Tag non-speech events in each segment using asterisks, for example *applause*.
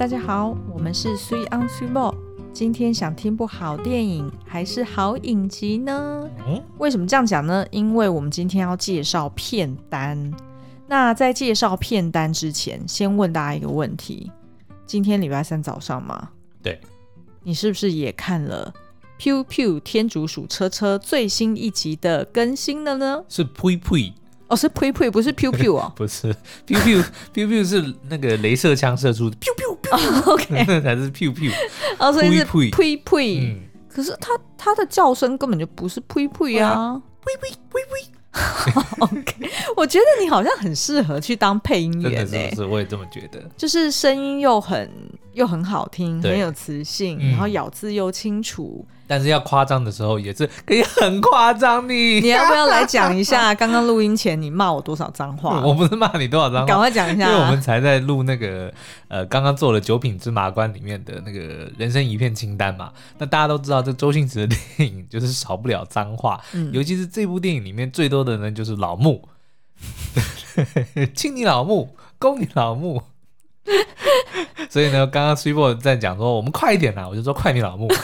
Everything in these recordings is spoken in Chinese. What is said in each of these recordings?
大家好，我们是 Three on Three Ball。今天想听部好电影还是好影集呢？嗯，为什么这样讲呢？因为我们今天要介绍片单。那在介绍片单之前，先问大家一个问题：今天礼拜三早上吗？对，你是不是也看了《Pew Pew 天竺鼠车车》最新一集的更新了呢？是呸呸。哦，是呸呸，不是 pew pew 哦，*laughs* 不是 pew pew pew pew 是那个镭射枪射出的 pew pew pew，OK，那才是 pew pew，*laughs* 哦，所以是呸呸，嗯，可是它它的叫声根本就不是呸呸啊，呸呸呸呸。*laughs* OK，我觉得你好像很适合去当配音员诶、欸，是，我也这么觉得，就是声音又很又很好听，很有磁性，嗯、然后咬字又清楚。但是要夸张的时候也是可以很夸张。的你要不要来讲一下 *laughs* 刚刚录音前你骂我多少脏话？我不是骂你多少脏话，赶快讲一下。因为我们才在录那个呃刚刚做了九品芝麻官里面的那个人生一片清单嘛。那大家都知道，这周星驰的电影就是少不了脏话，嗯、尤其是这部电影里面最多的呢就是老木，*laughs* 亲你老木，攻你老穆。所以呢，刚刚 Super 在讲说我们快一点啦，我就说快你老母。*laughs*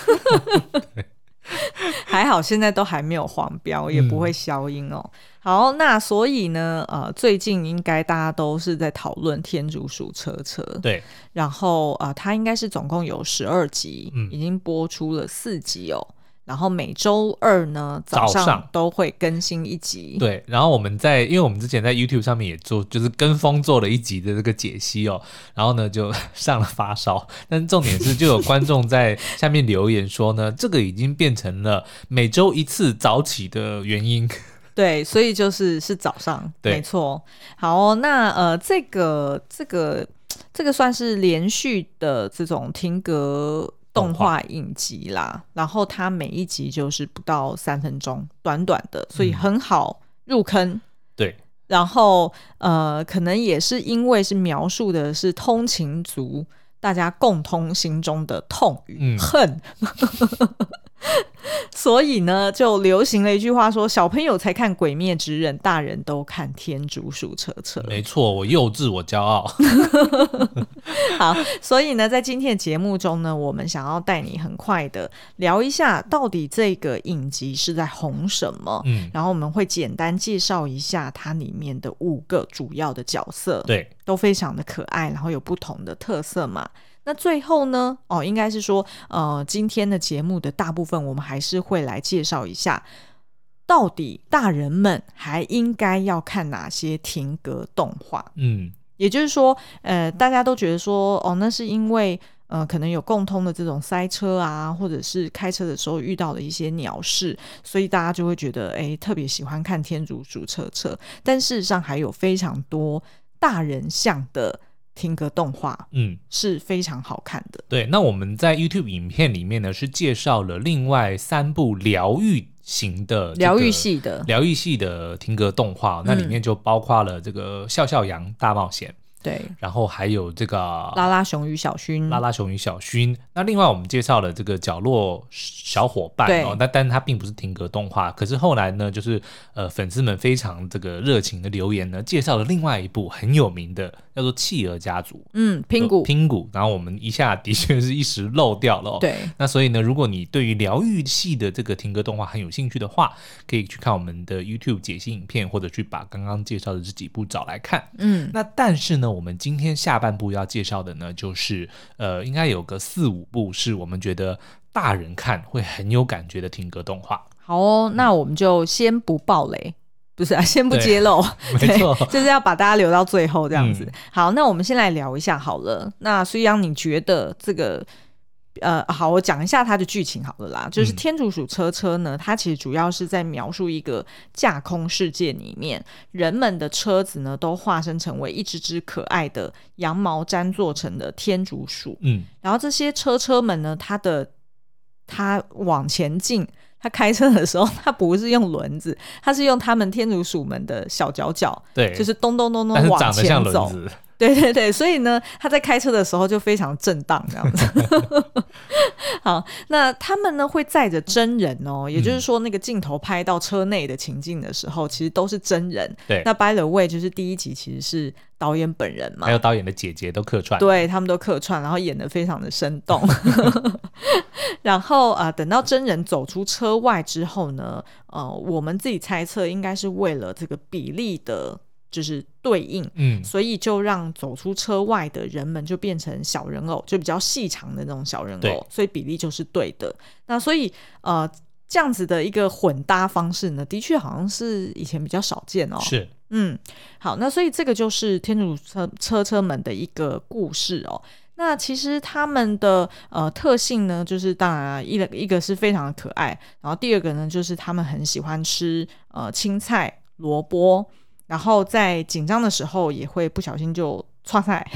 还好现在都还没有黄标，也不会消音哦。嗯、好，那所以呢，呃，最近应该大家都是在讨论《天竺鼠车车》。对，然后呃，它应该是总共有十二集，嗯、已经播出了四集哦。然后每周二呢早上都会更新一集。对，然后我们在，因为我们之前在 YouTube 上面也做，就是跟风做了一集的这个解析哦。然后呢就上了发烧，*laughs* 但重点是就有观众在下面留言说呢，*laughs* 这个已经变成了每周一次早起的原因。*laughs* 对，所以就是是早上，对没错。好哦，那呃这个这个这个算是连续的这种停格。动画影集啦，然后它每一集就是不到三分钟，短短的，所以很好入坑。嗯、对，然后呃，可能也是因为是描述的是通勤族大家共通心中的痛与恨。嗯所以呢，就流行了一句话说：“小朋友才看《鬼灭之刃》，大人都看《天竺鼠车车》。”没错，我幼稚，我骄傲。*laughs* 好，所以呢，在今天的节目中呢，我们想要带你很快的聊一下，到底这个影集是在红什么？嗯，然后我们会简单介绍一下它里面的五个主要的角色，对，都非常的可爱，然后有不同的特色嘛。那最后呢？哦，应该是说，呃，今天的节目的大部分，我们还是会来介绍一下，到底大人们还应该要看哪些停格动画。嗯，也就是说，呃，大家都觉得说，哦，那是因为，呃，可能有共通的这种塞车啊，或者是开车的时候遇到的一些鸟事，所以大家就会觉得，哎，特别喜欢看《天竺鼠车车》。但事实上，还有非常多大人向的。停格动画，嗯，是非常好看的。对，那我们在 YouTube 影片里面呢，是介绍了另外三部疗愈型的疗愈系的疗愈系的听歌动画，嗯、那里面就包括了这个《笑笑羊大冒险》。对，然后还有这个拉拉熊与小薰，拉拉熊与小薰。那另外我们介绍了这个角落小伙伴哦，那但是它并不是停格动画。可是后来呢，就是呃粉丝们非常这个热情的留言呢，介绍了另外一部很有名的，叫做《企鹅家族》。嗯，拼骨拼骨。然后我们一下的确是一时漏掉了哦。对。那所以呢，如果你对于疗愈系的这个停格动画很有兴趣的话，可以去看我们的 YouTube 解析影片，或者去把刚刚介绍的这几部找来看。嗯。那但是呢，我们今天下半部要介绍的呢，就是呃，应该有个四五部是我们觉得大人看会很有感觉的听歌动画。好哦，那我们就先不爆雷，*laughs* 不是啊，先不揭露，*laughs* 没错，*laughs* 就是要把大家留到最后这样子。嗯、好，那我们先来聊一下好了。那苏央，你觉得这个？呃，好，我讲一下它的剧情好了啦。就是《天竺鼠车车》呢，它其实主要是在描述一个架空世界里面，人们的车子呢都化身成为一只只可爱的羊毛毡做成的天竺鼠。嗯，然后这些车车们呢，它的它往前进，它开车的时候，它不是用轮子，它是用他们天竺鼠们的小脚脚，对，就是咚咚咚咚往前走。*laughs* 对对对，所以呢，他在开车的时候就非常震荡这样子。*laughs* 好，那他们呢会载着真人哦，也就是说，那个镜头拍到车内的情境的时候，嗯、其实都是真人。对，那 By the way，就是第一集其实是导演本人嘛，还有导演的姐姐都客串，对他们都客串，然后演的非常的生动。*laughs* 然后啊、呃，等到真人走出车外之后呢，呃，我们自己猜测应该是为了这个比例的。就是对应，嗯，所以就让走出车外的人们就变成小人偶，就比较细长的那种小人偶，所以比例就是对的。那所以呃，这样子的一个混搭方式呢，的确好像是以前比较少见哦。是，嗯，好，那所以这个就是天主车车车们的一个故事哦。那其实他们的呃特性呢，就是当然一个一个是非常的可爱，然后第二个呢，就是他们很喜欢吃呃青菜、萝卜。然后在紧张的时候也会不小心就剉赛，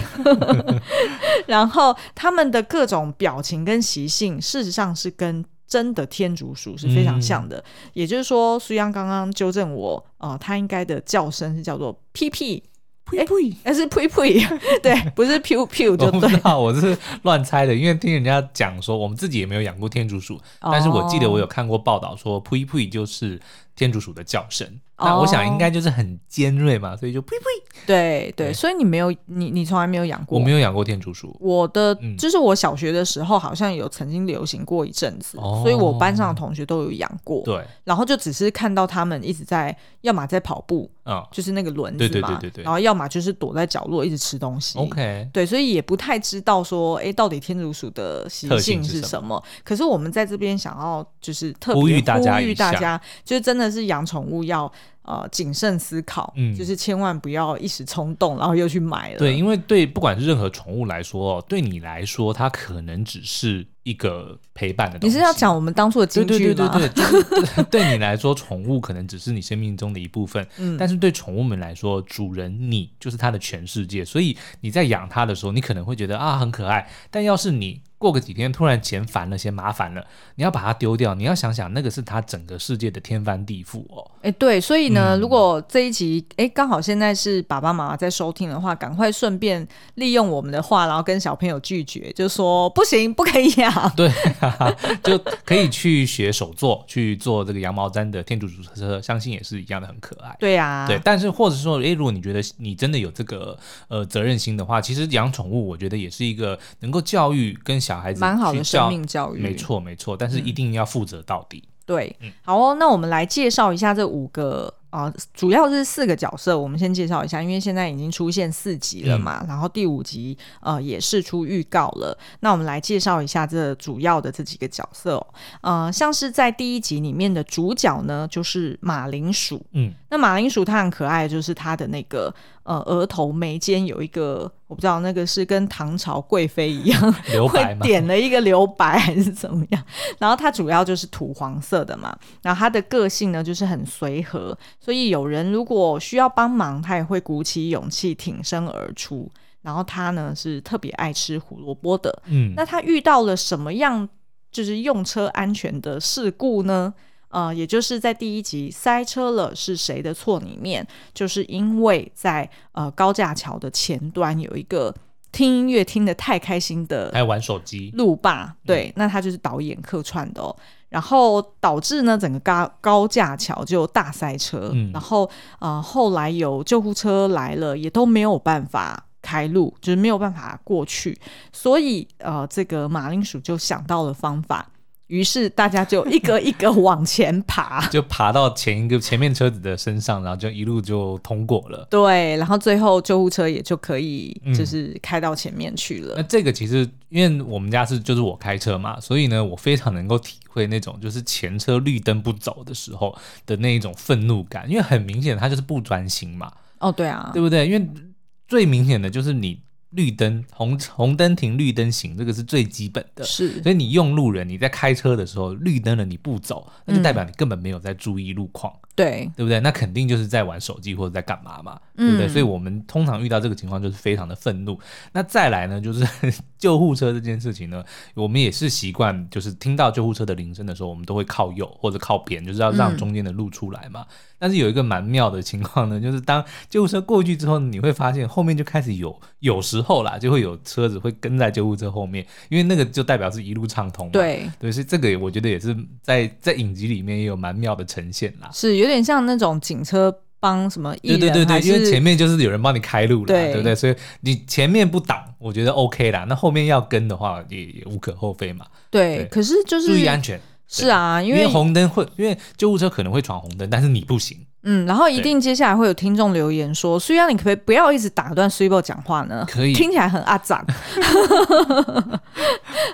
*laughs* 然后他们的各种表情跟习性，事实上是跟真的天竺鼠是非常像的。嗯、也就是说，苏央刚刚纠正我，呃，它应该的叫声是叫做屁屁。呸呸，那是呸呸，对，不是 piu 就对。我是乱猜的，因为听人家讲说，我们自己也没有养过天竺鼠，哦、但是我记得我有看过报道说，呸呸就是天竺鼠的叫声。那我想应该就是很尖锐嘛，所以就呸呸。对对，所以你没有你你从来没有养过？我没有养过天竺鼠。我的就是我小学的时候好像有曾经流行过一阵子，所以我班上的同学都有养过。对，然后就只是看到他们一直在，要么在跑步，就是那个轮子嘛，对对对对，然后要么就是躲在角落一直吃东西。OK，对，所以也不太知道说，哎，到底天竺鼠的习性是什么？可是我们在这边想要就是特别呼吁大家，呼吁大家，就是真的是养宠物要。呃，谨慎思考，嗯，就是千万不要一时冲动，然后又去买了。对，因为对不管是任何宠物来说，对你来说，它可能只是一个陪伴的东西。你是要讲我们当初的金句吗？对对对对对，就是 *laughs* 对你来说，宠物可能只是你生命中的一部分。*laughs* 嗯，但是对宠物们来说，主人你就是它的全世界。所以你在养它的时候，你可能会觉得啊很可爱，但要是你。过个几天，突然嫌烦了，嫌麻烦了，你要把它丢掉。你要想想，那个是他整个世界的天翻地覆哦。哎，对，所以呢，嗯、如果这一集哎刚好现在是爸爸妈妈在收听的话，赶快顺便利用我们的话，然后跟小朋友拒绝，就说不行，不可以养。*laughs* 对，就可以去学手作，去做这个羊毛毡的天竺鼠车，相信也是一样的很可爱。对呀、啊，对，但是或者说，哎，如果你觉得你真的有这个呃责任心的话，其实养宠物，我觉得也是一个能够教育跟。小孩子蛮好的生命教育，没错没错，但是一定要负责到底。嗯、对，嗯、好哦，那我们来介绍一下这五个。啊、呃，主要是四个角色，我们先介绍一下，因为现在已经出现四集了嘛，嗯、然后第五集呃也是出预告了，那我们来介绍一下这主要的这几个角色哦，呃，像是在第一集里面的主角呢，就是马铃薯，嗯，那马铃薯它很可爱，就是它的那个呃额头眉间有一个，我不知道那个是跟唐朝贵妃一样 *laughs* 留白吗？点了一个留白还是怎么样？*laughs* 然后它主要就是土黄色的嘛，然后它的个性呢就是很随和。所以有人如果需要帮忙，他也会鼓起勇气挺身而出。然后他呢是特别爱吃胡萝卜的。嗯，那他遇到了什么样就是用车安全的事故呢？呃，也就是在第一集塞车了是谁的错里面，就是因为在呃高架桥的前端有一个听音乐听得太开心的，还玩手机路霸。对，嗯、那他就是导演客串的哦。然后导致呢，整个高高架桥就大塞车。嗯、然后呃，后来有救护车来了，也都没有办法开路，就是没有办法过去。所以呃，这个马铃薯就想到了方法。于是大家就一个一个往前爬，*laughs* 就爬到前一个前面车子的身上，然后就一路就通过了。对，然后最后救护车也就可以就是开到前面去了。嗯、那这个其实因为我们家是就是我开车嘛，所以呢，我非常能够体会那种就是前车绿灯不走的时候的那一种愤怒感，因为很明显他就是不专心嘛。哦，对啊，对不对？因为最明显的就是你。绿灯红红灯停，绿灯行，这个是最基本的。是，所以你用路人，你在开车的时候，绿灯了你不走，那就代表你根本没有在注意路况。对，对不对？那肯定就是在玩手机或者在干嘛嘛，对不对？嗯、所以我们通常遇到这个情况就是非常的愤怒。*laughs* 那再来呢，就是 *laughs* 救护车这件事情呢，我们也是习惯，就是听到救护车的铃声的时候，我们都会靠右或者靠边，就是要让中间的路出来嘛。嗯、但是有一个蛮妙的情况呢，就是当救护车过去之后，你会发现后面就开始有，有时候啦，就会有车子会跟在救护车后面，因为那个就代表是一路畅通嘛。对，对，所以这个我觉得也是在在影集里面也有蛮妙的呈现啦。是有点像那种警车帮什么艺人，对对对对，因为前面就是有人帮你开路了，对，对不对？所以你前面不挡，我觉得 OK 啦。那后面要跟的话也，也也无可厚非嘛。对，对可是就是注意安全。是啊，因为红灯会，因为救护车可能会闯红灯，但是你不行。嗯，然后一定接下来会有听众留言说：“虽然你可不可以不要一直打断 Super 讲话呢？可以，听起来很阿杂。*laughs* ”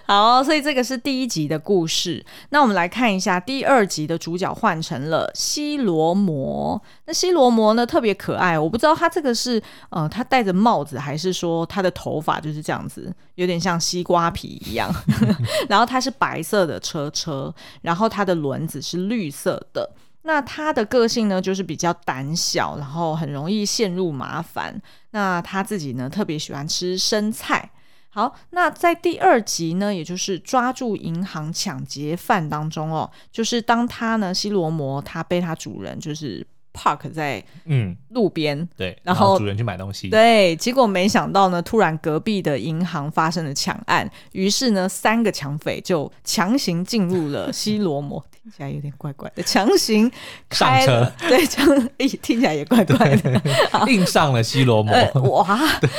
好，所以这个是第一集的故事。那我们来看一下第二集的主角换成了西罗摩。那西罗摩呢特别可爱，我不知道他这个是呃他戴着帽子，还是说他的头发就是这样子，有点像西瓜皮一样。*laughs* 然后他是白色的车车，然后他的轮子是绿色的。那他的个性呢，就是比较胆小，然后很容易陷入麻烦。那他自己呢，特别喜欢吃生菜。好，那在第二集呢，也就是抓住银行抢劫犯当中哦，就是当他呢，西罗摩他被他主人就是。park 在嗯路边、嗯、对，然后，然后主人去买东西对，结果没想到呢，突然隔壁的银行发生了抢案，于是呢，三个抢匪就强行进入了西罗摩，*laughs* 听起来有点怪怪的，强行开车，对，这样诶，听起来也怪怪的，硬上了西罗摩、呃，哇，对。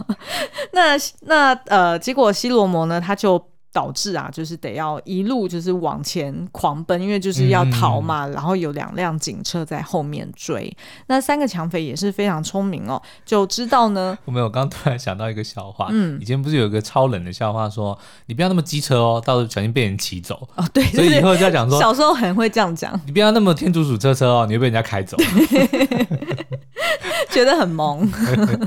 *laughs* 那那呃，结果西罗摩呢，他就。导致啊，就是得要一路就是往前狂奔，因为就是要逃嘛。嗯、然后有两辆警车在后面追。那三个抢匪也是非常聪明哦，就知道呢。*laughs* 我没有，刚突然想到一个笑话。嗯，以前不是有一个超冷的笑话说，说你不要那么机车哦，到时候小心被人骑走。哦，对，所以以后就要讲说，小时候很会这样讲。你不要那么天竺鼠车车哦，你会被人家开走。*laughs* 觉得很萌。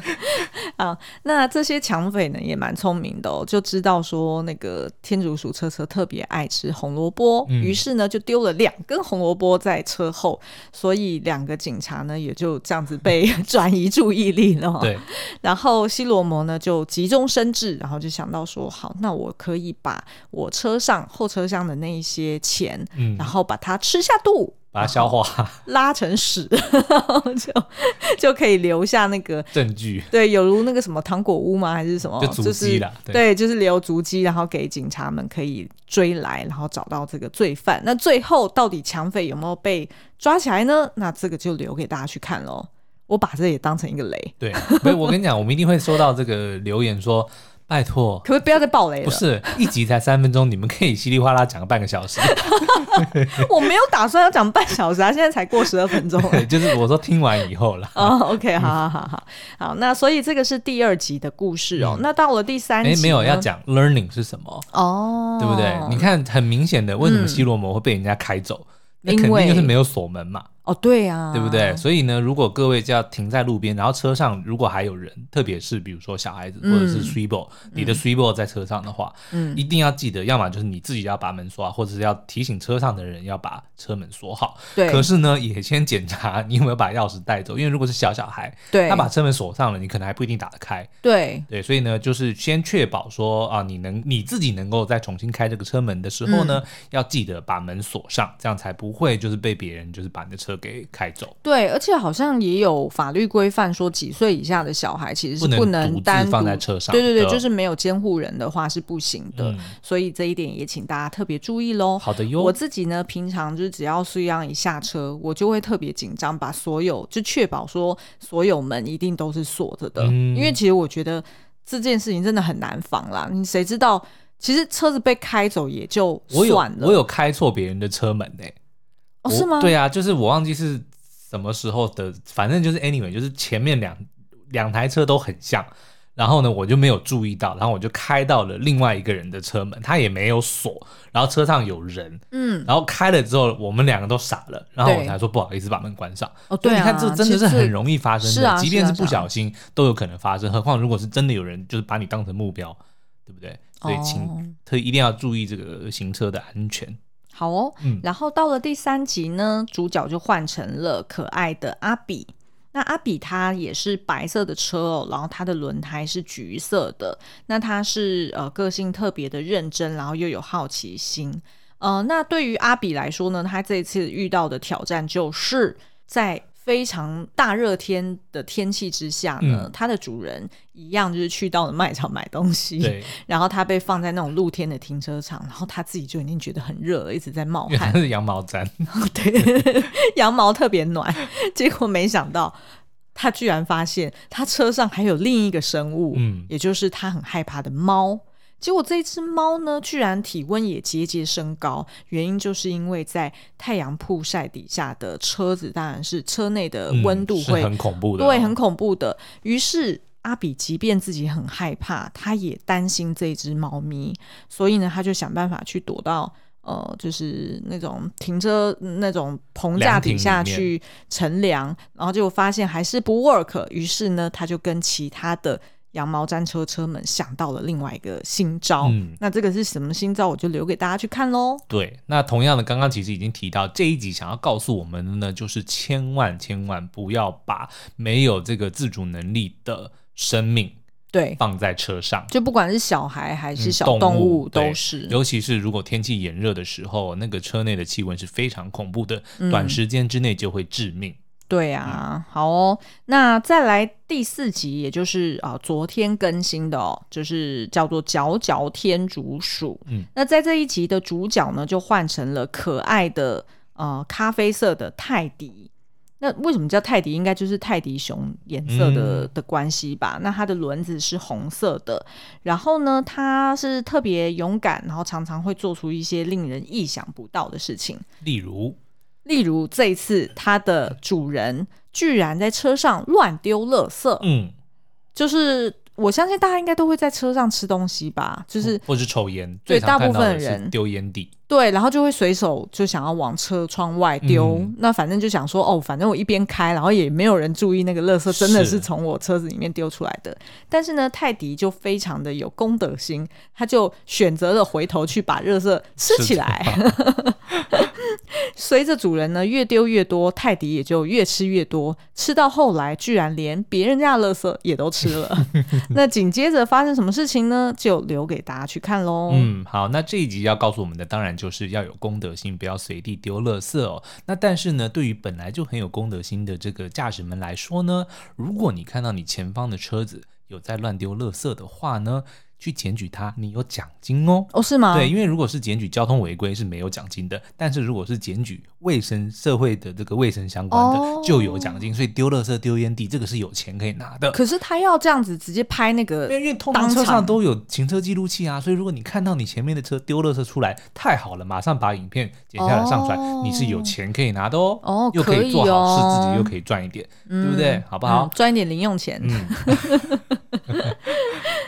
*laughs* 啊，那这些抢匪呢也蛮聪明的哦，就知道说那个。天竺鼠车车特别爱吃红萝卜，于、嗯、是呢就丢了两根红萝卜在车后，所以两个警察呢也就这样子被 *laughs* 转移注意力了。对，然后西罗摩呢就急中生智，然后就想到说，好，那我可以把我车上后车厢的那一些钱，嗯、然后把它吃下肚。把它消化，*laughs* 拉成屎，*laughs* 就就可以留下那个证据。对，有如那个什么糖果屋吗？还是什么？就足迹了。就是、对，就是留足迹，然后给警察们可以追来，然后找到这个罪犯。那最后到底抢匪有没有被抓起来呢？那这个就留给大家去看喽。我把这也当成一个雷。对，所以我跟你讲，我们一定会收到这个留言说。拜托，可不可以不要再爆雷了？不是一集才三分钟，你们可以稀里哗啦讲个半个小时。*laughs* 我没有打算要讲半小时啊，现在才过十二分钟。对，*laughs* 就是我说听完以后了。哦，OK，好好好好好，那所以这个是第二集的故事哦。嗯、那到了第三集，哎，没有要讲 learning 是什么哦，对不对？你看很明显的，为什么西罗摩会被人家开走？那、嗯、肯定就是没有锁门嘛。哦，对呀、啊，对不对？所以呢，如果各位就要停在路边，然后车上如果还有人，特别是比如说小孩子或者是 Swable，、嗯、你的 s w e b o 在车上的话，嗯，一定要记得，要么就是你自己要把门锁好，或者是要提醒车上的人要把车门锁好。对。可是呢，也先检查你有没有把钥匙带走，因为如果是小小孩，对，他把车门锁上了，你可能还不一定打得开。对。对，所以呢，就是先确保说啊，你能你自己能够再重新开这个车门的时候呢，嗯、要记得把门锁上，这样才不会就是被别人就是把你的车给开走。对，而且好像也有法律规范说，几岁以下的小孩其实是不能单放在车上。对对对，就是没有监护人的话是不行的。嗯、所以这一点也请大家特别注意喽。好的哟。我自己呢，平常就是只要苏央一下车，我就会特别紧张，把所有就确保说所有门一定都是锁着的。嗯、因为其实我觉得这件事情真的很难防啦。你谁知道，其实车子被开走也就算了。我有，我有开错别人的车门呢、欸。哦，是吗？对啊，就是我忘记是。什么时候的？反正就是 anyway，就是前面两两台车都很像，然后呢，我就没有注意到，然后我就开到了另外一个人的车门，他也没有锁，然后车上有人，嗯，然后开了之后，我们两个都傻了，然后我才说不好意思把门关上。哦，对啊，你看这真的是很容易发生的，啊，即便是不小心都有可能发生，何况如果是真的有人就是把你当成目标，对不对？所以请特一定要注意这个行车的安全。好哦，嗯，然后到了第三集呢，主角就换成了可爱的阿比。那阿比他也是白色的车哦，然后他的轮胎是橘色的。那他是呃个性特别的认真，然后又有好奇心。呃，那对于阿比来说呢，他这次遇到的挑战就是在。非常大热天的天气之下呢，嗯、它的主人一样就是去到了卖场买东西，*laughs* 然后它被放在那种露天的停车场，然后它自己就已经觉得很热了，一直在冒汗。是羊毛毡，*laughs* 对，羊毛特别暖。结果没想到，他居然发现他车上还有另一个生物，嗯，也就是他很害怕的猫。结果这一只猫呢，居然体温也节节升高，原因就是因为在太阳曝晒底下的车子，当然是车内的温度会、嗯、很恐怖的、哦，对，很恐怖的。于是阿比即便自己很害怕，他也担心这只猫咪，所以呢，他就想办法去躲到呃，就是那种停车那种棚架底下去乘凉，然后就发现还是不 work，于是呢，他就跟其他的。羊毛毡车车们想到了另外一个新招，嗯，那这个是什么新招？我就留给大家去看喽。对，那同样的，刚刚其实已经提到这一集想要告诉我们的呢，就是千万千万不要把没有这个自主能力的生命对放在车上，就不管是小孩还是小动物都是，尤其是如果天气炎热的时候，那个车内的气温是非常恐怖的，嗯，短时间之内就会致命。对啊，嗯、好哦，那再来第四集，也就是啊、呃、昨天更新的哦，就是叫做《嚼嚼天竺鼠》。嗯，那在这一集的主角呢，就换成了可爱的呃咖啡色的泰迪。那为什么叫泰迪？应该就是泰迪熊颜色的、嗯、的关系吧？那它的轮子是红色的，然后呢，它是特别勇敢，然后常常会做出一些令人意想不到的事情，例如。例如这一次，它的主人居然在车上乱丢垃圾。嗯，就是我相信大家应该都会在车上吃东西吧，就是或是抽烟，对，大部分人丢烟蒂。对，然后就会随手就想要往车窗外丢，嗯、那反正就想说哦，反正我一边开，然后也没有人注意那个垃圾真的是从我车子里面丢出来的。是但是呢，泰迪就非常的有公德心，他就选择了回头去把垃圾吃起来。*laughs* 随着主人呢越丢越多，泰迪也就越吃越多，吃到后来居然连别人家的垃圾也都吃了。*laughs* 那紧接着发生什么事情呢？就留给大家去看喽。嗯，好，那这一集要告诉我们的当然。就是要有公德心，不要随地丢垃圾哦。那但是呢，对于本来就很有公德心的这个驾驶们来说呢，如果你看到你前方的车子有在乱丢垃圾的话呢，去检举他，你有奖金哦。哦，是吗？对，因为如果是检举交通违规是没有奖金的，但是如果是检举卫生社会的这个卫生相关的、哦、就有奖金。所以丢垃圾、丢烟蒂，这个是有钱可以拿的。可是他要这样子直接拍那个，因为通常车上都有行车记录器啊，所以如果你看到你前面的车丢垃圾出来，太好了，马上把影片剪下来上传，哦、你是有钱可以拿的哦。哦，又可以做好事，哦、自己又可以赚一点，嗯、对不对？好不好？赚、嗯、一点零用钱。嗯 *laughs*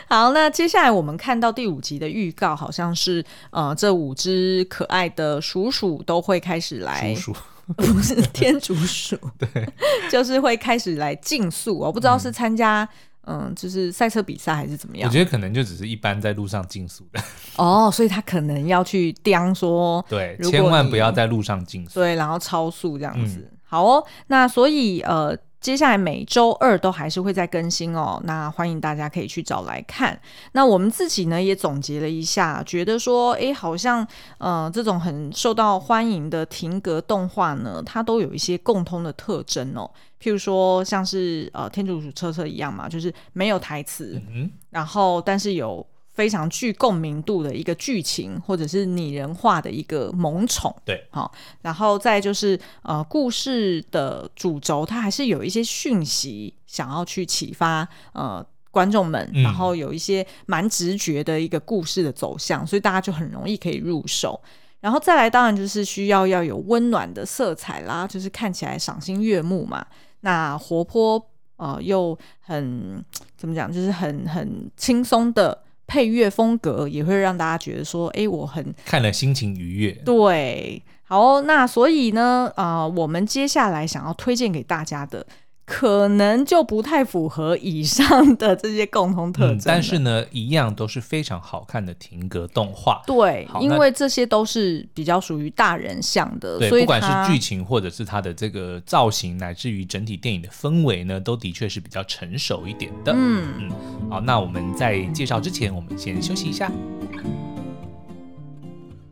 好，那接下来我们看到第五集的预告，好像是呃，这五只可爱的鼠鼠都会开始来，鼠鼠 *laughs* 不是天竺鼠，对，*laughs* 就是会开始来竞速。我不知道是参加嗯、呃，就是赛车比赛还是怎么样。我觉得可能就只是一般在路上竞速的 *laughs* 哦，所以他可能要去刁说，对，千万不要在路上竞速，对，然后超速这样子。嗯、好哦，那所以呃。接下来每周二都还是会再更新哦，那欢迎大家可以去找来看。那我们自己呢也总结了一下，觉得说，诶，好像呃这种很受到欢迎的停格动画呢，它都有一些共通的特征哦。譬如说，像是呃天竺鼠车车一样嘛，就是没有台词，嗯，然后但是有。非常具共鸣度的一个剧情，或者是拟人化的一个萌宠，对，好，然后再就是呃，故事的主轴，它还是有一些讯息想要去启发呃观众们，然后有一些蛮直觉的一个故事的走向，所以大家就很容易可以入手。然后再来，当然就是需要要有温暖的色彩啦，就是看起来赏心悦目嘛。那活泼呃又很怎么讲，就是很很轻松的。配乐风格也会让大家觉得说，哎，我很看了心情愉悦。对，好，那所以呢，呃，我们接下来想要推荐给大家的，可能就不太符合以上的这些共同特征、嗯。但是呢，一样都是非常好看的停格动画。对，因为这些都是比较属于大人向的，对，所以不管是剧情或者是它的这个造型，乃至于整体电影的氛围呢，都的确是比较成熟一点的。嗯嗯。好，那我们在介绍之前，我们先休息一下。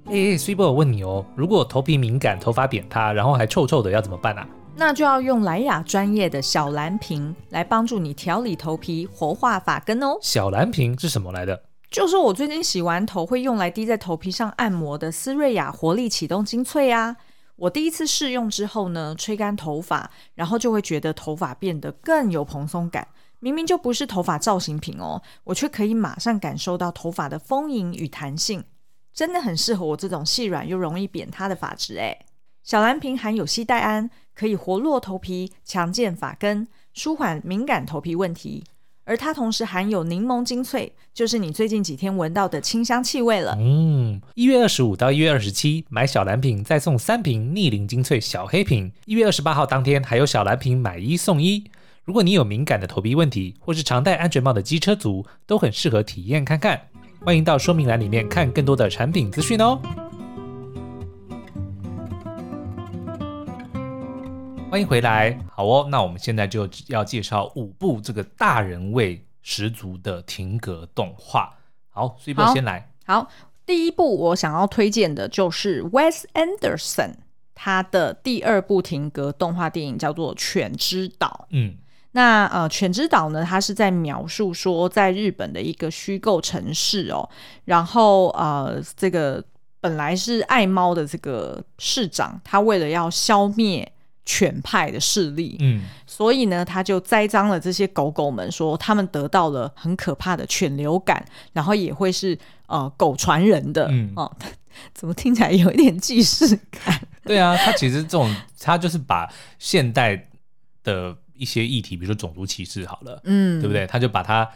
哎、欸，水波，我问你哦，如果头皮敏感、头发扁塌，然后还臭臭的，要怎么办啊？那就要用莱雅专业的小蓝瓶来帮助你调理头皮、活化发根哦。小蓝瓶是什么来的？就是我最近洗完头会用来滴在头皮上按摩的丝瑞雅活力启动精粹啊。我第一次试用之后呢，吹干头发，然后就会觉得头发变得更有蓬松感。明明就不是头发造型品哦，我却可以马上感受到头发的丰盈与弹性，真的很适合我这种细软又容易扁塌的发质诶。小蓝瓶含有西黛胺，可以活络头皮、强健发根、舒缓敏感头皮问题。而它同时含有柠檬精粹，就是你最近几天闻到的清香气味了。嗯，一月二十五到一月二十七买小蓝瓶再送三瓶逆龄精粹小黑瓶。一月二十八号当天还有小蓝瓶买一送一。如果你有敏感的头皮问题，或是常戴安全帽的机车族，都很适合体验看看。欢迎到说明栏里面看更多的产品资讯哦。欢迎回来，好哦。那我们现在就要介绍五部这个大人味十足的停格动画。好，所以我先来。好，第一部我想要推荐的就是 Wes Anderson 他的第二部停格动画电影，叫做《犬之岛》。嗯，那呃，《犬之岛》呢，它是在描述说，在日本的一个虚构城市哦，然后呃，这个本来是爱猫的这个市长，他为了要消灭。犬派的势力，嗯，所以呢，他就栽赃了这些狗狗们，说他们得到了很可怕的犬流感，然后也会是呃狗传人的，嗯哦，*laughs* 怎么听起来有一点既视感？对啊，他其实这种他就是把现代的一些议题，比如说种族歧视，好了，嗯，对不对？他就把它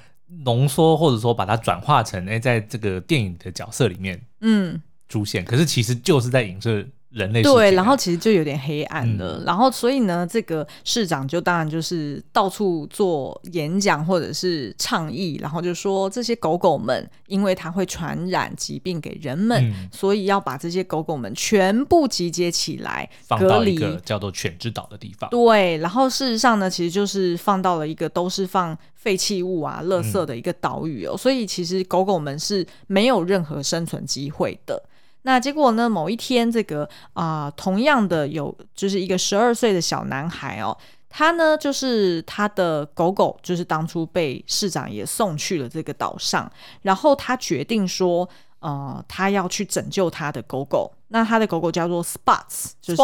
浓缩，或者说把它转化成哎，在这个电影的角色里面，嗯，出现，可是其实就是在影射。人类对，然后其实就有点黑暗了。嗯、然后所以呢，这个市长就当然就是到处做演讲或者是倡议，然后就说这些狗狗们因为它会传染疾病给人们，嗯、所以要把这些狗狗们全部集结起来，放到一个叫做犬之岛的地方。对，然后事实上呢，其实就是放到了一个都是放废弃物啊、垃圾的一个岛屿哦。嗯、所以其实狗狗们是没有任何生存机会的。那结果呢？某一天，这个啊、同样的有就是一个十二岁的小男孩哦，他呢就是他的狗狗，就是当初被市长也送去了这个岛上，然后他决定说，呃，他要去拯救他的狗狗。那他的狗狗叫做 Spots，就是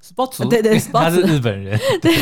Spots，对对，他是日本人。*laughs* 对，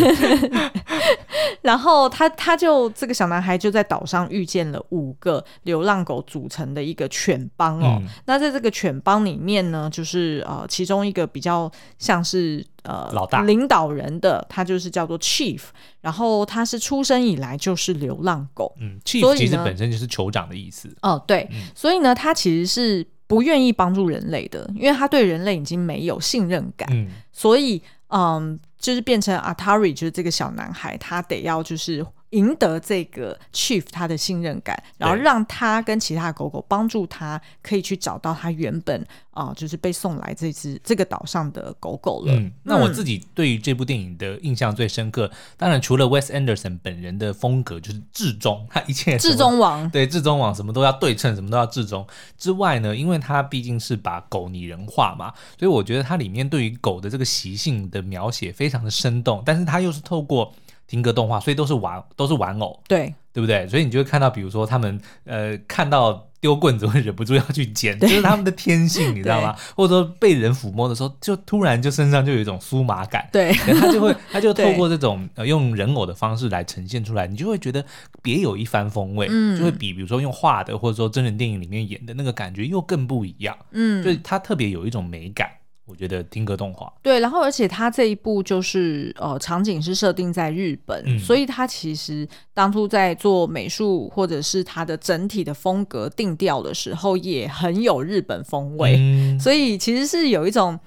然后他他就这个小男孩就在岛上遇见了五个流浪狗组成的一个犬帮哦。嗯、那在这个犬帮里面呢，就是呃其中一个比较像是呃老大领导人的，他就是叫做 Chief。然后他是出生以来就是流浪狗，嗯，Chief 其实本身就是酋长的意思。哦，对，嗯、所以呢，他其实是。不愿意帮助人类的，因为他对人类已经没有信任感，嗯、所以，嗯，就是变成 Atari，就是这个小男孩，他得要就是。赢得这个 Chief 他的信任感，然后让他跟其他狗狗帮助他，可以去找到他原本啊、呃，就是被送来这只这个岛上的狗狗了。嗯，那我自己对于这部电影的印象最深刻，嗯、当然除了 Wes Anderson 本人的风格就是至中，他一切至中王，对至中王什么都要对称，什么都要至中之外呢，因为他毕竟是把狗拟人化嘛，所以我觉得它里面对于狗的这个习性的描写非常的生动，但是它又是透过。停格动画，所以都是玩，都是玩偶，对，对不对？所以你就会看到，比如说他们呃看到丢棍子会忍不住要去捡，这就是他们的天性，你知道吗？或者说被人抚摸的时候，就突然就身上就有一种酥麻感，对，他就会 *laughs* 他就透过这种呃用人偶的方式来呈现出来，你就会觉得别有一番风味，嗯，就会比比如说用画的或者说真人电影里面演的那个感觉又更不一样，嗯，所以它特别有一种美感。我觉得停格动画。对，然后而且它这一部就是呃场景是设定在日本，嗯、所以它其实当初在做美术或者是它的整体的风格定调的时候，也很有日本风味，嗯、*laughs* 所以其实是有一种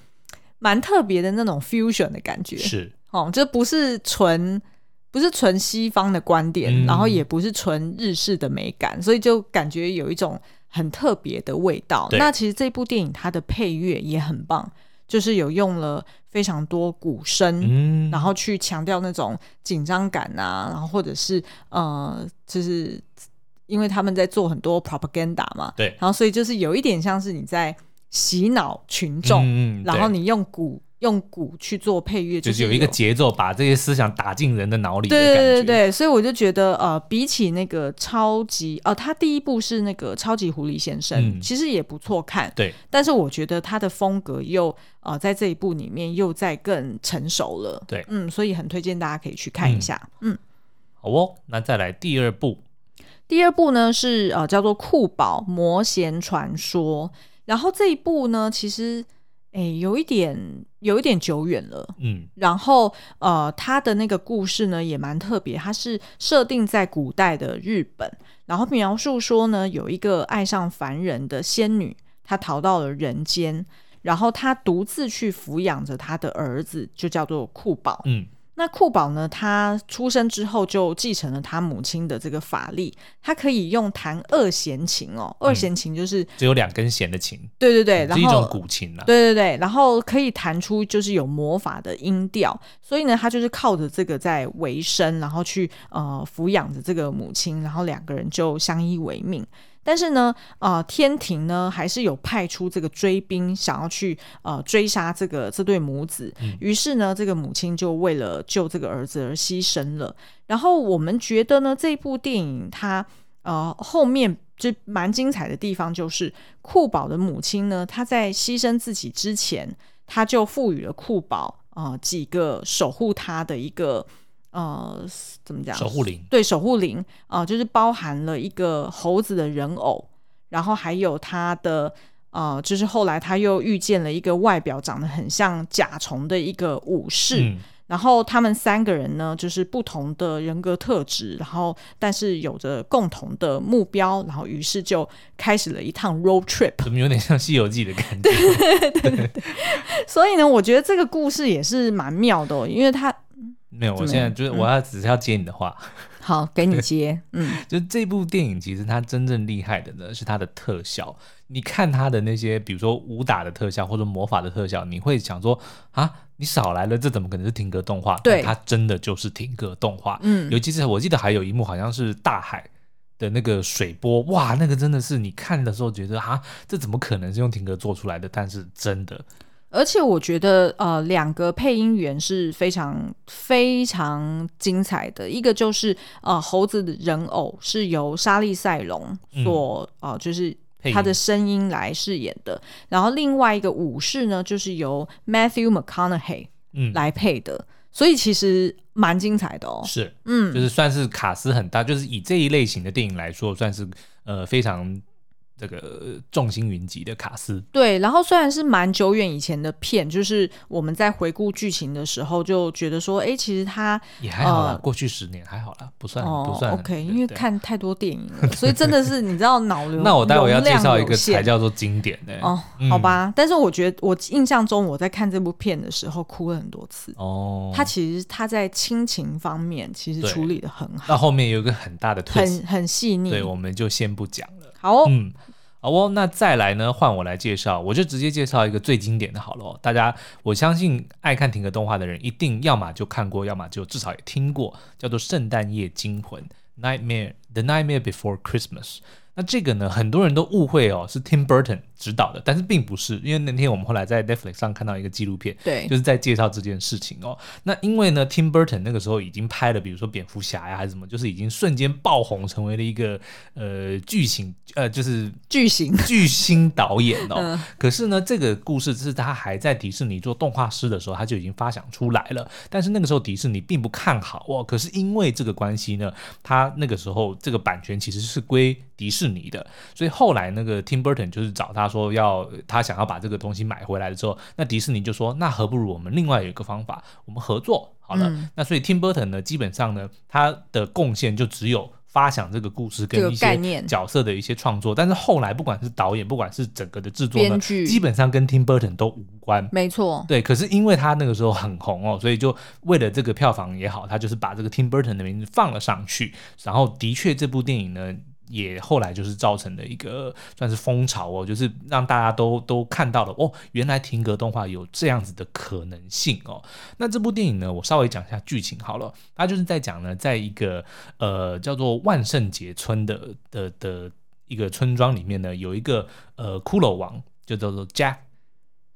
蛮特别的那种 fusion 的感觉，是。哦，这不是纯不是纯西方的观点，嗯、然后也不是纯日式的美感，所以就感觉有一种很特别的味道。那其实这部电影它的配乐也很棒，就是有用了非常多鼓声，嗯、然后去强调那种紧张感啊，然后或者是呃，就是因为他们在做很多 propaganda 嘛，对，然后所以就是有一点像是你在洗脑群众，嗯、然后你用鼓。用鼓去做配乐，就是有一个节奏，把这些思想打进人的脑里。对对对对，所以我就觉得，呃，比起那个超级，哦、呃，他第一部是那个超级狐狸先生，嗯、其实也不错看。对，但是我觉得他的风格又，呃，在这一部里面又在更成熟了。对，嗯，所以很推荐大家可以去看一下。嗯，嗯好哦，那再来第二部，第二部呢是呃叫做《酷宝魔弦传说》，然后这一部呢其实。哎，有一点，有一点久远了。嗯，然后呃，他的那个故事呢也蛮特别，它是设定在古代的日本，然后描述说呢，有一个爱上凡人的仙女，她逃到了人间，然后她独自去抚养着她的儿子，就叫做酷宝。嗯。那库宝呢？他出生之后就继承了他母亲的这个法力，他可以用弹二弦琴哦。嗯、二弦琴就是只有两根弦的琴，对对对，是一种古琴了。对对对，然后可以弹出就是有魔法的音调，所以呢，他就是靠着这个在维生，然后去呃抚养着这个母亲，然后两个人就相依为命。但是呢，呃，天庭呢还是有派出这个追兵，想要去呃追杀这个这对母子。嗯、于是呢，这个母亲就为了救这个儿子而牺牲了。然后我们觉得呢，这部电影它呃后面就蛮精彩的地方，就是库宝的母亲呢，她在牺牲自己之前，她就赋予了库宝呃几个守护他的一个。呃，怎么讲？守护灵。对，守护灵啊、呃，就是包含了一个猴子的人偶，然后还有他的呃，就是后来他又遇见了一个外表长得很像甲虫的一个武士，嗯、然后他们三个人呢，就是不同的人格特质，然后但是有着共同的目标，然后于是就开始了一趟 road trip，怎么有点像《西游记》的感觉？*laughs* 对对对。所以呢，我觉得这个故事也是蛮妙的、哦，因为他。没有，我现在就是我要只是要接你的话，嗯、*laughs* 好，给你接。嗯，*laughs* 就这部电影其实它真正厉害的呢是它的特效。你看它的那些，比如说武打的特效或者魔法的特效，你会想说啊，你少来了，这怎么可能是停格动画？对，它真的就是停格动画。嗯，尤其是我记得还有一幕好像是大海的那个水波，哇，那个真的是你看的时候觉得啊，这怎么可能是用停格做出来的？但是真的。而且我觉得，呃，两个配音员是非常非常精彩的。一个就是，呃，猴子的人偶是由莎莉赛隆所，嗯、呃，就是他的声音来饰演的。然后另外一个武士呢，就是由 Matthew McConaughey 来配的。嗯、所以其实蛮精彩的哦。是，嗯，就是算是卡斯很大，就是以这一类型的电影来说，算是呃非常。这个众星云集的卡斯，对，然后虽然是蛮久远以前的片，就是我们在回顾剧情的时候就觉得说，哎，其实他也还好啦，呃、过去十年还好啦，不算、哦、不算 OK，因为看太多电影了，*laughs* 所以真的是你知道脑瘤。*laughs* 那我待会要介绍一个才叫做经典的哦，好吧，嗯、但是我觉得我印象中我在看这部片的时候哭了很多次哦，他其实他在亲情方面其实处理的很好，那后面有一个很大的很很细腻，对，我们就先不讲了。好、哦，嗯。好哦，那再来呢？换我来介绍，我就直接介绍一个最经典的好了。大家，我相信爱看停格动画的人，一定要么就看过，要么就至少也听过，叫做《圣诞夜惊魂》（Nightmare The Nightmare Before Christmas）。那这个呢，很多人都误会哦，是 Tim Burton 指导的，但是并不是，因为那天我们后来在 Netflix 上看到一个纪录片，对，就是在介绍这件事情哦。那因为呢，Tim Burton 那个时候已经拍了，比如说蝙蝠侠呀，还是什么，就是已经瞬间爆红，成为了一个呃巨星，呃，就是巨星 *laughs* 巨星导演哦。嗯、可是呢，这个故事是他还在迪士尼做动画师的时候，他就已经发想出来了。但是那个时候迪士尼并不看好哦。可是因为这个关系呢，他那个时候这个版权其实是归迪士尼的，所以后来那个 Tim Burton 就是找他说要。他想要把这个东西买回来的时候，那迪士尼就说：“那何不如我们另外有一个方法，我们合作好了。嗯”那所以 Tim Burton 呢，基本上呢，他的贡献就只有发想这个故事跟一些角色的一些创作，但是后来不管是导演，不管是整个的制作呢，基本上跟 Tim Burton 都无关。没错，对。可是因为他那个时候很红哦，所以就为了这个票房也好，他就是把这个 Tim Burton 的名字放了上去。然后的确，这部电影呢。也后来就是造成了一个算是风潮哦，就是让大家都都看到了哦，原来停格动画有这样子的可能性哦。那这部电影呢，我稍微讲一下剧情好了，它就是在讲呢，在一个呃叫做万圣节村的的的一个村庄里面呢，有一个呃骷髅王，就叫做 Jack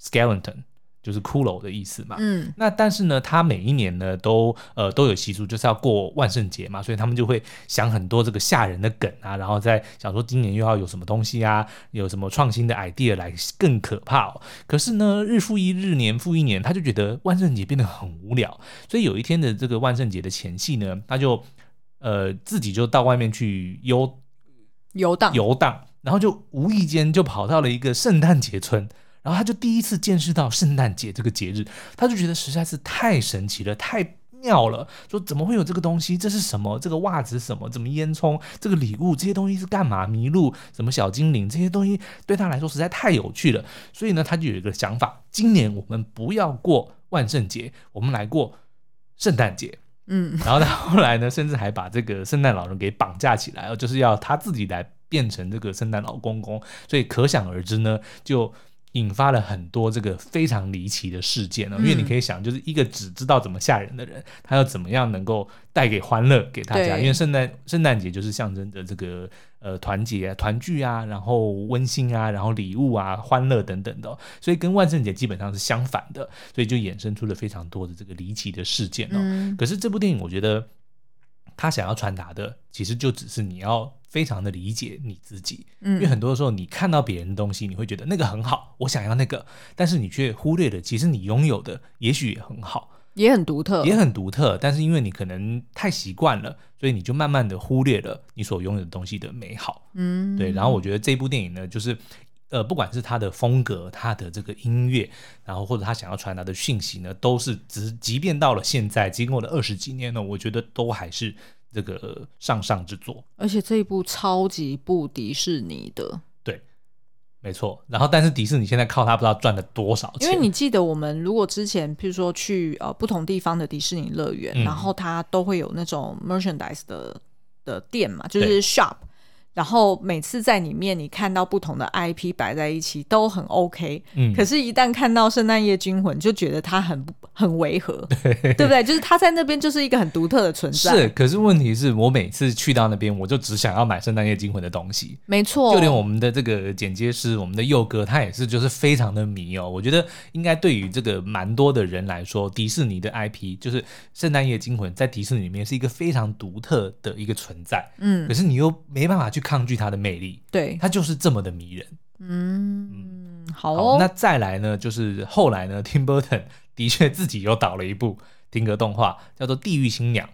Skeleton。就是骷髅的意思嘛，嗯，那但是呢，他每一年呢都呃都有习俗，就是要过万圣节嘛，所以他们就会想很多这个吓人的梗啊，然后再想说今年又要有什么东西啊，有什么创新的 idea 来更可怕哦。可是呢，日复一日，年复一年，他就觉得万圣节变得很无聊，所以有一天的这个万圣节的前夕呢，他就呃自己就到外面去游游荡游荡，然后就无意间就跑到了一个圣诞节村。然后他就第一次见识到圣诞节这个节日，他就觉得实在是太神奇了，太妙了。说怎么会有这个东西？这是什么？这个袜子什么？怎么烟囱？这个礼物这些东西是干嘛？麋鹿什么小精灵这些东西对他来说实在太有趣了。所以呢，他就有一个想法：今年我们不要过万圣节，我们来过圣诞节。嗯，然后他后来呢，甚至还把这个圣诞老人给绑架起来，就是要他自己来变成这个圣诞老公公。所以可想而知呢，就。引发了很多这个非常离奇的事件呢，因为你可以想，就是一个只知道怎么吓人的人，他要怎么样能够带给欢乐给大家？因为圣诞圣诞节就是象征着这个呃团结啊、团聚啊，然后温馨啊，然后礼物啊、欢乐等等的，所以跟万圣节基本上是相反的，所以就衍生出了非常多的这个离奇的事件哦。可是这部电影，我觉得他想要传达的，其实就只是你要。非常的理解你自己，嗯，因为很多的时候你看到别人的东西，你会觉得那个很好，我想要那个，但是你却忽略了，其实你拥有的也许也很好，也很独特，也很独特，但是因为你可能太习惯了，所以你就慢慢的忽略了你所拥有的东西的美好，嗯，对。然后我觉得这部电影呢，就是呃，不管是它的风格、它的这个音乐，然后或者他想要传达的讯息呢，都是只即便到了现在，经过了二十几年呢，我觉得都还是。这个上上之作，而且这一部超级不迪士尼的，对，没错。然后，但是迪士尼现在靠它不知道赚了多少钱。因为你记得，我们如果之前，譬如说去呃不同地方的迪士尼乐园，嗯、然后它都会有那种 merchandise 的的店嘛，就是 shop。然后每次在里面，你看到不同的 IP 摆在一起都很 OK，嗯，可是，一旦看到《圣诞夜惊魂》，就觉得它很很违和，对，对不对？就是它在那边就是一个很独特的存在。是，可是问题是我每次去到那边，我就只想要买《圣诞夜惊魂》的东西。没错，就连我们的这个剪接师，我们的佑哥，他也是就是非常的迷哦。我觉得应该对于这个蛮多的人来说，迪士尼的 IP 就是《圣诞夜惊魂》在迪士尼里面是一个非常独特的一个存在。嗯，可是你又没办法去。抗拒它的魅力，对，它就是这么的迷人。嗯，嗯好哦。那再来呢，就是后来呢，Tim Burton 的确自己又导了一部停格动画，叫做《地狱新娘》。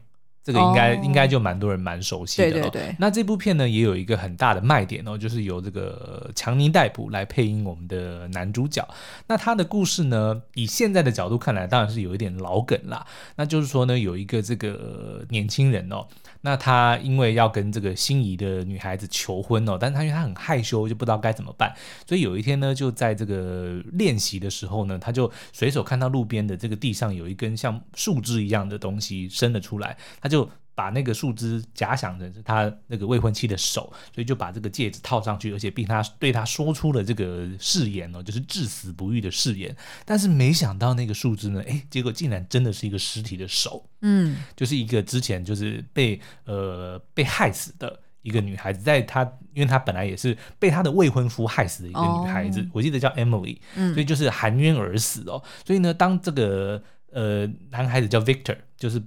这个应该、哦、应该就蛮多人蛮熟悉的、哦。对对对。那这部片呢，也有一个很大的卖点哦，就是由这个强尼戴普来配音我们的男主角。那他的故事呢，以现在的角度看来，当然是有一点老梗啦。那就是说呢，有一个这个年轻人哦。那他因为要跟这个心仪的女孩子求婚哦，但是他因为他很害羞，就不知道该怎么办，所以有一天呢，就在这个练习的时候呢，他就随手看到路边的这个地上有一根像树枝一样的东西伸了出来，他就。把那个树枝假想成是他那个未婚妻的手，所以就把这个戒指套上去，而且并他对他说出了这个誓言哦，就是至死不渝的誓言。但是没想到那个树枝呢，哎，结果竟然真的是一个尸体的手，嗯，就是一个之前就是被呃被害死的一个女孩子，在她因为她本来也是被她的未婚夫害死的一个女孩子，哦、我记得叫 Emily，嗯，所以就是含冤而死哦。所以呢，当这个呃男孩子叫 Victor，就是。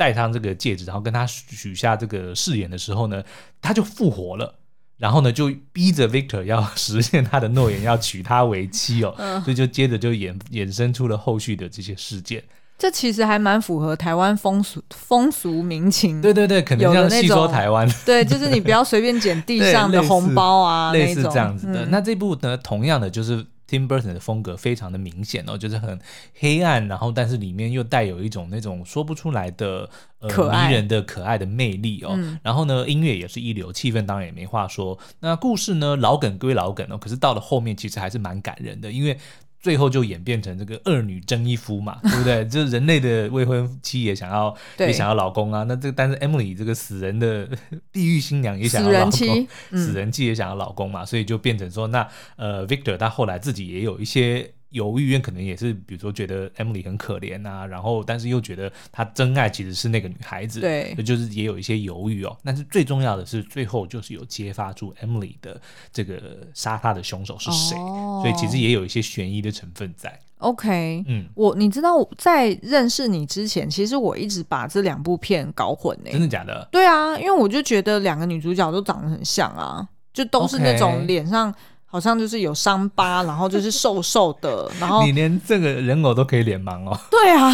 戴上这个戒指，然后跟他许下这个誓言的时候呢，他就复活了，然后呢就逼着 Victor 要实现他的诺言，要娶她为妻哦，嗯、所以就接着就衍衍生出了后续的这些事件。这其实还蛮符合台湾风俗风俗民情。对对对，可能像细说台湾。对，就是你不要随便捡地上的 *laughs* 红包啊，类似，类似这样子的。嗯、那这部呢，同样的就是。Tim Burton 的风格非常的明显哦，就是很黑暗，然后但是里面又带有一种那种说不出来的呃迷人的可爱的魅力哦。嗯、然后呢，音乐也是一流，气氛当然也没话说。那故事呢，老梗归老梗哦，可是到了后面其实还是蛮感人的，因为。最后就演变成这个二女争一夫嘛，*laughs* 对不对？就是人类的未婚妻也想要，也想要老公啊。那这个但是 Emily 这个死人的地狱新娘也想要老公，死人妻，嗯、死人妻也想要老公嘛，所以就变成说，那呃 Victor 他后来自己也有一些。犹豫，可能也是，比如说觉得 Emily 很可怜啊，然后但是又觉得他真爱其实是那个女孩子，对，就是也有一些犹豫哦。但是最重要的是，最后就是有揭发出 Emily 的这个杀他的凶手是谁，哦、所以其实也有一些悬疑的成分在。OK，嗯，我你知道在认识你之前，其实我一直把这两部片搞混呢。真的假的？对啊，因为我就觉得两个女主角都长得很像啊，就都是那种脸上。好像就是有伤疤，*laughs* 然后就是瘦瘦的，然后你连这个人偶都可以脸盲哦。对啊，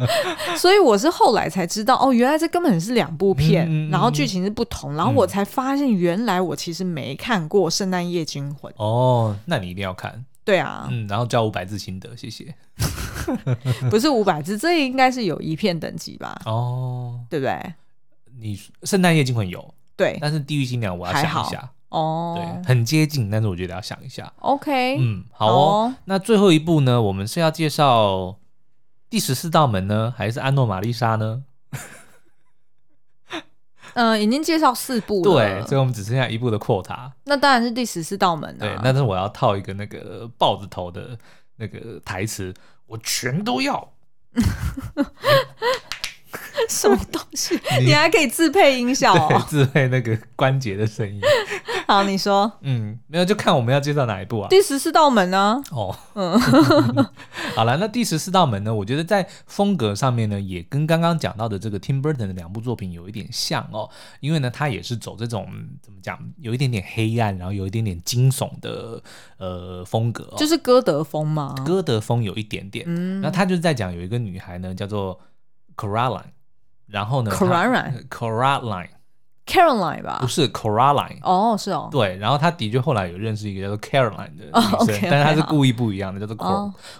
*laughs* 所以我是后来才知道，哦，原来这根本是两部片，然后剧情是不同，然后我才发现原来我其实没看过《圣诞夜惊魂》。哦，那你一定要看。对啊，嗯，然后交五百字心得，谢谢。*laughs* 不是五百字，这应该是有一片等级吧？哦，对不对？你《圣诞夜惊魂》有对，但是《地狱新娘》我要想一下。哦，对，很接近，但是我觉得要想一下。OK，嗯，好哦。哦，那最后一步呢？我们是要介绍第十四道门呢，还是安诺玛丽莎呢？嗯、*laughs* 呃，已经介绍四部了，对，所以我们只剩下一部的 quota。那当然是第十四道门啊。对，但是我要套一个那个豹子头的那个台词，我全都要。*laughs* 什么东西？*laughs* 你，你还可以自配音效哦，自配那个关节的声音。*laughs* 好，你说。嗯，没有，就看我们要介绍哪一部啊？第十四道门呢？哦，嗯，*laughs* 好了，那第十四道门呢？我觉得在风格上面呢，也跟刚刚讲到的这个 Tim Burton 的两部作品有一点像哦，因为呢，他也是走这种怎么讲，有一点点黑暗，然后有一点点惊悚的呃风格，哦，就是歌德风嘛。歌德风有一点点，嗯，那他就是在讲有一个女孩呢，叫做 Coraline。然后呢？Coraline，Caroline 吧？不是 Coraline。哦，是哦。对，然后他的确后来有认识一个叫做 Caroline 的女生，但是他是故意不一样的，叫做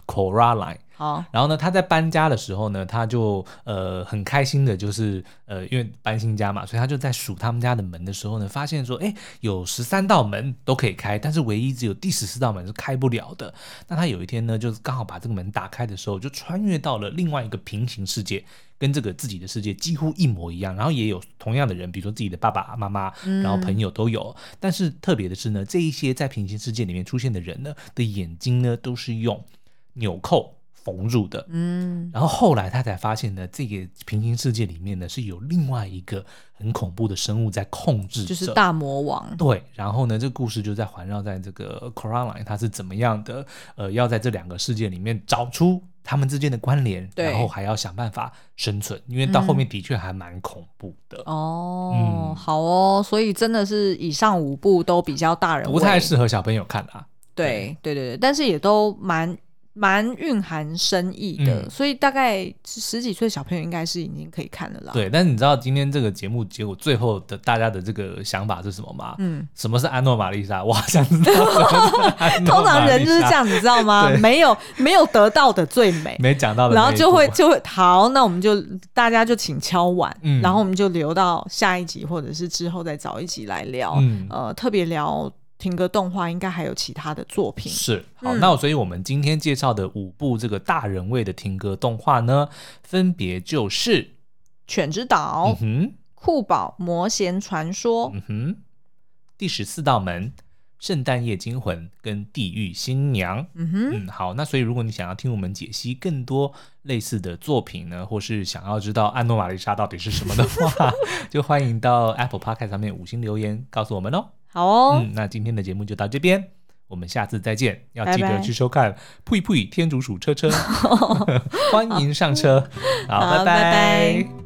Coraline。好，然后呢，他在搬家的时候呢，他就呃很开心的，就是呃因为搬新家嘛，所以他就在数他们家的门的时候呢，发现说，哎，有十三道门都可以开，但是唯一只有第十四道门是开不了的。那他有一天呢，就是刚好把这个门打开的时候，就穿越到了另外一个平行世界。跟这个自己的世界几乎一模一样，然后也有同样的人，比如说自己的爸爸妈妈，然后朋友都有。嗯、但是特别的是呢，这一些在平行世界里面出现的人呢的眼睛呢都是用纽扣缝入的。嗯，然后后来他才发现呢，这个平行世界里面呢是有另外一个很恐怖的生物在控制，就是大魔王。对，然后呢，这个故事就在环绕在这个 Coraline，他是怎么样的？呃，要在这两个世界里面找出。他们之间的关联，然后还要想办法生存，因为到后面的确还蛮恐怖的。嗯、哦，嗯、好哦，所以真的是以上五部都比较大人，不太适合小朋友看啊。对，对，对，对，但是也都蛮。蛮蕴含深意的，嗯、所以大概十几岁小朋友应该是已经可以看了啦。对，但是你知道今天这个节目结果最后的大家的这个想法是什么吗？嗯，什么是安诺玛丽莎？我好想知道。通常人就是这样子，你知道吗？对没有没有得到的最美，*laughs* 没讲到的，然后就会就会好，那我们就大家就请敲碗，嗯、然后我们就留到下一集或者是之后再找一集来聊，嗯、呃，特别聊。听歌动画应该还有其他的作品，是好，嗯、那所以我们今天介绍的五部这个大人味的听歌动画呢，分别就是《犬之岛》、嗯哼、酷宝魔弦传说、嗯哼、第十四道门、圣诞夜惊魂跟地狱新娘。嗯哼，嗯，好，那所以如果你想要听我们解析更多类似的作品呢，或是想要知道安诺玛丽莎到底是什么的话，*laughs* 就欢迎到 Apple Podcast 上面五星留言告诉我们哦。好哦，嗯，那今天的节目就到这边，我们下次再见。要记得去收看《呸呸天竺鼠车车》*laughs* *laughs* 欢迎上车，好，好拜拜。拜拜。